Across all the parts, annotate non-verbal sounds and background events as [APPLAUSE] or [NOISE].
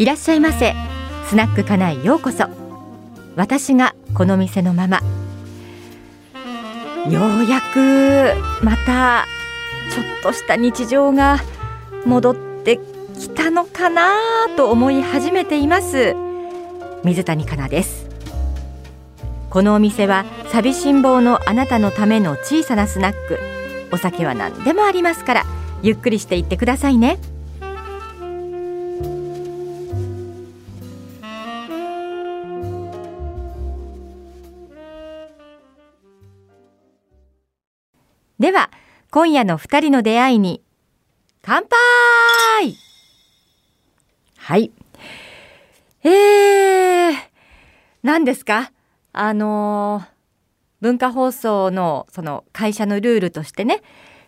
いらっしゃいませ。スナックかなようこそ。私がこの店のままようやくまたちょっとした日常が戻ってきたのかなと思い始めています。水谷香奈です。このお店は寂しん坊のあなたのための小さなスナック。お酒は何でもありますからゆっくりしていってくださいね。では今夜の二人の出会いに乾杯！はい。えー、何ですか？あのー、文化放送のその会社のルールとしてね、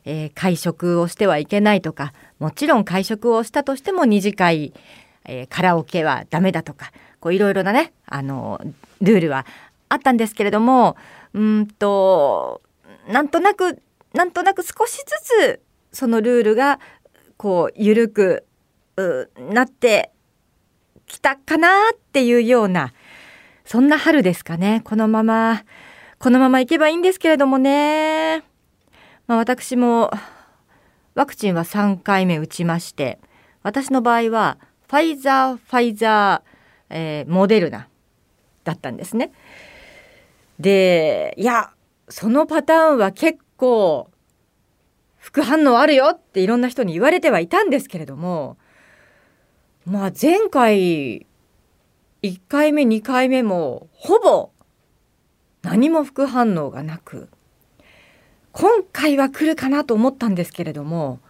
えー、会食をしてはいけないとかもちろん会食をしたとしても二次会、えー、カラオケはダメだとかこういろいろなね、あのルールはあったんですけれどもうんとなんとなくなんとなく少しずつそのルールがこう緩くなってきたかなっていうようなそんな春ですかねこのままこのままいけばいいんですけれどもね、まあ、私もワクチンは3回目打ちまして私の場合はファイザーファイザー、えー、モデルナだったんですね。でいやそのパターンは結構副反応あるよっていろんな人に言われてはいたんですけれどもまあ前回1回目2回目もほぼ何も副反応がなく今回は来るかなと思ったんですけれども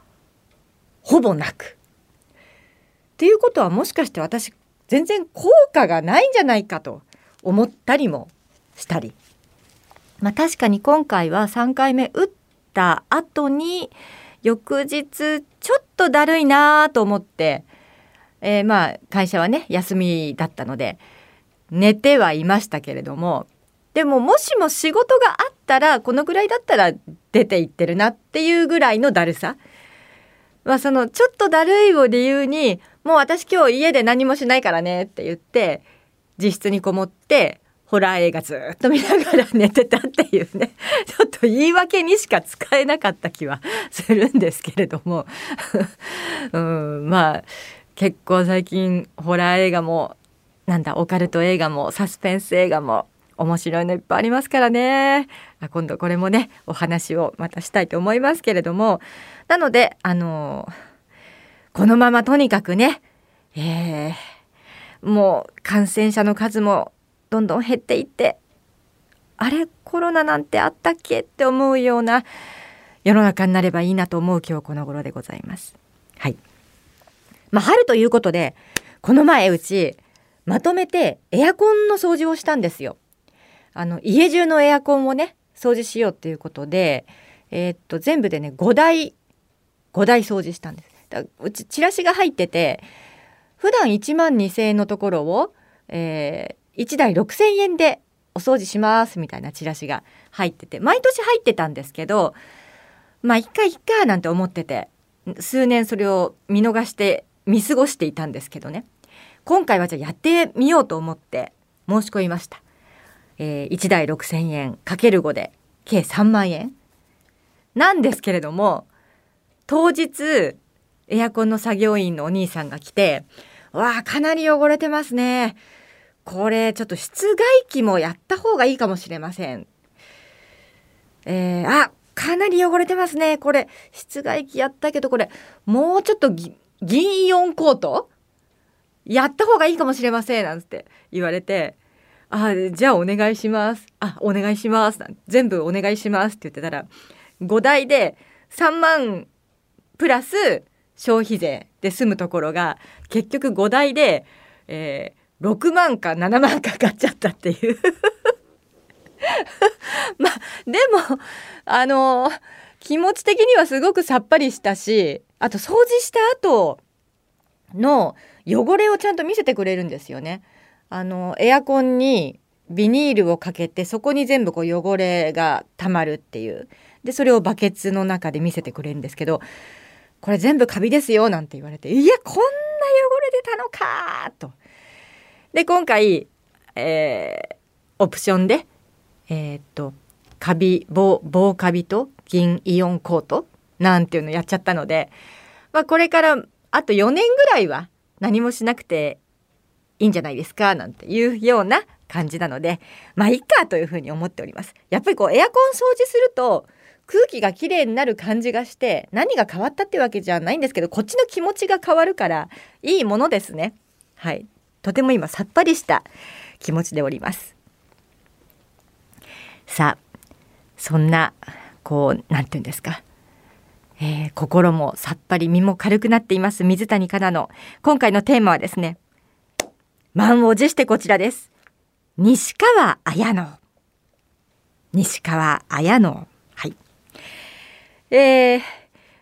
ほぼなく。っていうことはもしかして私全然効果がないんじゃないかと思ったりもしたり。まあ確かに今回は3回目打った後に翌日ちょっとだるいなと思って、えー、まあ会社はね休みだったので寝てはいましたけれどもでももしも仕事があったらこのぐらいだったら出ていってるなっていうぐらいのだるさ。まあそのちょっとだるいを理由にもう私今日家で何もしないからねって言って自室にこもってホラー映画ずっと見ながら寝てたっていうね。[LAUGHS] ちょっと言い訳にしか使えなかった気はするんですけれども。[LAUGHS] うんまあ結構最近ホラー映画もなんだオカルト映画もサスペンス映画も面白いのいっぱいありますからね。今度これもねお話をまたしたいと思いますけれども。なのであのこのままとにかくね、えー、もう感染者の数もどんどん減っていってあれコロナなんてあったっけ？って思うような世の中になればいいなと思う今日この頃でございます。はい。まあ、春ということでこの前うちまとめてエアコンの掃除をしたんですよ。あの家中のエアコンをね掃除しようっていうことで、えー、っと全部でね5台5台掃除したんです。だうちチラシが入ってて普段1万2,000円のところを、え1台6,000円でお掃除しますみたいなチラシが入ってて毎年入ってたんですけどまあ一回いっかなんて思ってて数年それを見逃して見過ごしていたんですけどね。今回はじゃあやってみようと思って申し込みました、えー、1台6,000円かける5で計3万円。なんですけれども当日エアコンの作業員のお兄さんが来て「わあかなり汚れてますね。これちょっと室外機もやった方がいいかもしれません。えー、あかなり汚れてますね。これ室外機やったけどこれもうちょっと銀イオンコート？やった方がいいかもしれませんなんて言われてあじゃあお願いしますあお願いします全部お願いしますって言ってたら5台で3万プラス消費税で済むところが結局5台で、えー、6万か7万かかっちゃったっていう [LAUGHS] まあでもあの気持ち的にはすごくさっぱりしたしあと掃除した後の汚れをちゃんと見せてくれるんですよね。あのエアコンにビニールをかけてそこに全部こう汚れがたまるっていうでそれをバケツの中で見せてくれるんですけどこれ全部カビですよなんて言われていやこんな汚れてたのかと。で今回、えー、オプションでえー、っとカビ防防カビと銀イオンコートなんていうのやっちゃったので、まあ、これからあと4年ぐらいは何もしなくていいんじゃないですかなんていうような感じなのでまあいいかというふうに思っております。やっぱりこうエアコン掃除すると空気がきれいになる感じがして何が変わったってわけじゃないんですけどこっちの気持ちが変わるからいいものですね。はい。とても今さっぱりした気持ちでおります。さあそんなこう何て言うんですか。えー、心もさっぱり身も軽くなっています水谷香奈の。今回のテーマはですね満を持してこちらです。西川綾乃。西川綾乃。はい。えー、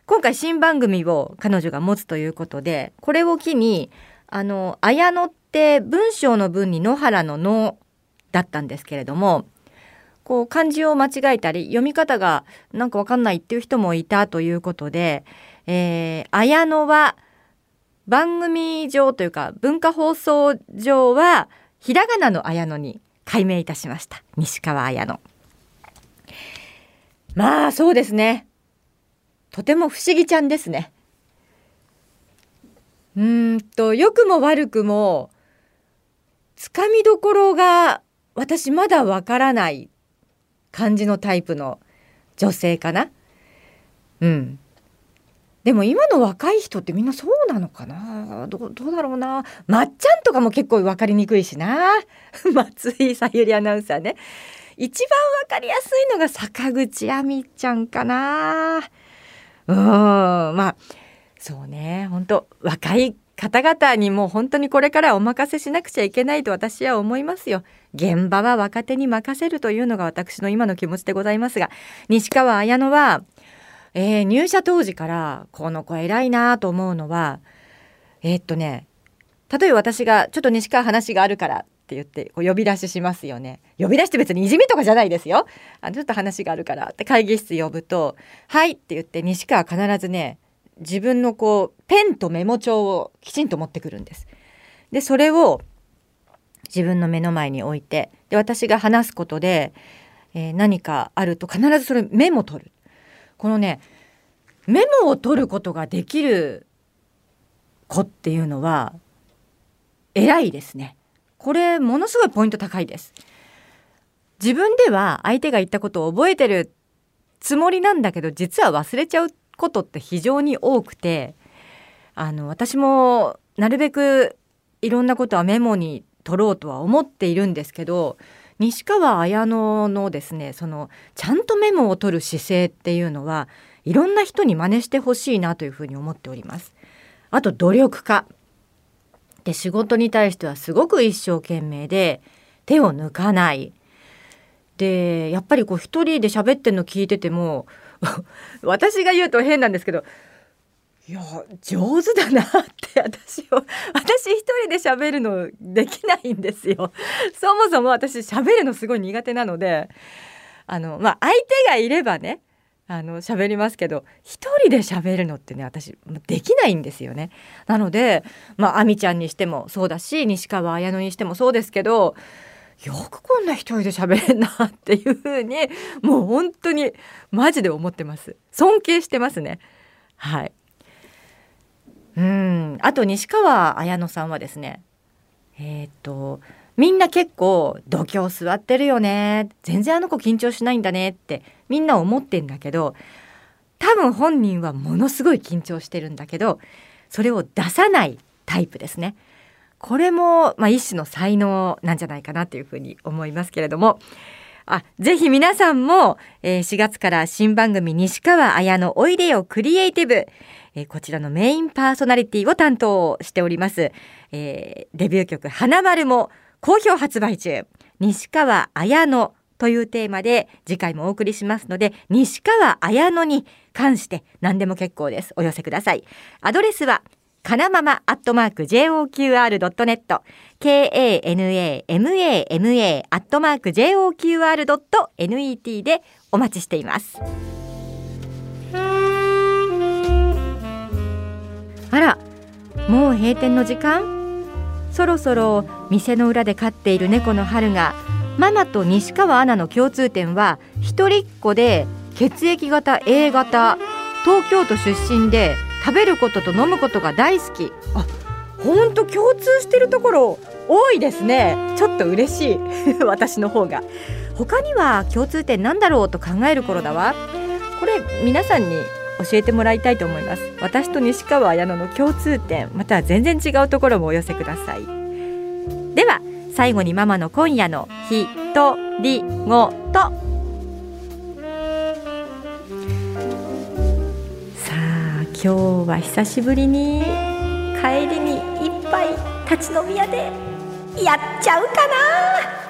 今回新番組を彼女が持つということでこれを機にあの綾乃って文章の文に野原の野だったんですけれどもこう漢字を間違えたり読み方がなんかわかんないっていう人もいたということで、えー、綾乃は番組上というか文化放送上はひらがなの綾乃に改名いたしました。西川綾乃まあそうですね。とても不思議ちゃんですね。うんと良くも悪くもつかみどころが私まだわからない感じのタイプの女性かな。うん。でも今の若い人ってみんなそうなのかな？どうだろうな？まっちゃんとかも結構分かりにくいしな。[LAUGHS] 松井さゆりアナウンサーね。一番分かりやすいのが坂口亜美ちゃんかな。うん。まあそうね。本当若い方々にも本当にこれからお任せしなくちゃいけないと私は思いますよ。現場は若手に任せるというのが私の今の気持ちでございますが、西川綾乃は、えー、入社当時からこの子偉いなと思うのは、えー、っとね、例えば私がちょっと西川話があるからって言ってこう呼び出ししますよね。呼び出して別にいじめとかじゃないですよ。あちょっと話があるからって会議室呼ぶと、はいって言って西川必ずね、自分のこうペンとメモ帳をきちんと持ってくるんです。でそれを自分の目の前に置いてで私が話すことで、えー、何かあると必ずそれメモ取る。このねメモを取ることができる子っていうのは偉いですね。これものすごいポイント高いです。自分では相手が言ったことを覚えてるつもりなんだけど実は忘れちゃうことって非常に多くてあの私もなるべくいろんなことはメモに取ろうとは思っているんですけど西川綾乃のですねそのちゃんとメモを取る姿勢っていうのはいろんな人に真似してほしいなというふうに思っております。あと努力家で仕事に対してはすごく一生懸命で手を抜かないでやっぱりこう一人で喋ってるの聞いてても [LAUGHS] 私が言うと変なんですけどいや上手だなって私を私一人で喋るのできないんですよ。そもそも私喋るのすごい苦手なのであのまあ相手がいればねあの喋りますけど一人で喋るのってね私できないんですよね。なのでまあ亜美ちゃんにしてもそうだし西川綾乃にしてもそうですけどよくこんな一人で喋れんなっていうふうにもう本当にマジで思ってます。尊敬してますね。はい。うん。あと西川綾乃さんはですねえー、っとみんな結構度胸座ってるよね。全然あの子緊張しないんだねってみんな思ってんだけど多分本人はものすごい緊張してるんだけどそれを出さないタイプですね。これも、まあ、一種の才能なんじゃないかなというふうに思いますけれども。あぜひ皆さんも、えー、4月から新番組西川綾のおいでよクリエイティブ、えー、こちらのメインパーソナリティを担当しております、えー、デビュー曲花丸も好評発売中。西川綾乃というテーマで次回もお送りしますので西川綾乃に関して何でも結構です。お寄せください。アドレスはかなままアットマーク JOQR.net KANAMAMA アットマーク JOQR.net でお待ちしています。あらもう閉店の時間？そろそろ店の裏で飼っている猫の春がママと西川アナの共通点は一人っ子で血液型 A 型。東京都出身で食べることと飲むことが大好き。あ本当共通してるところ多いですね。ちょっと嬉しい。[LAUGHS] 私の方が。他には共通点なんだろうと考える頃だわ。これ皆さんに教えてもらいたいと思います。私と西川綾乃の共通点または全然違うところもお寄せください。では最後にママの今夜のひとりごと。今日は久しぶりに帰りにいっぱい立ち飲み屋でやっちゃうかな。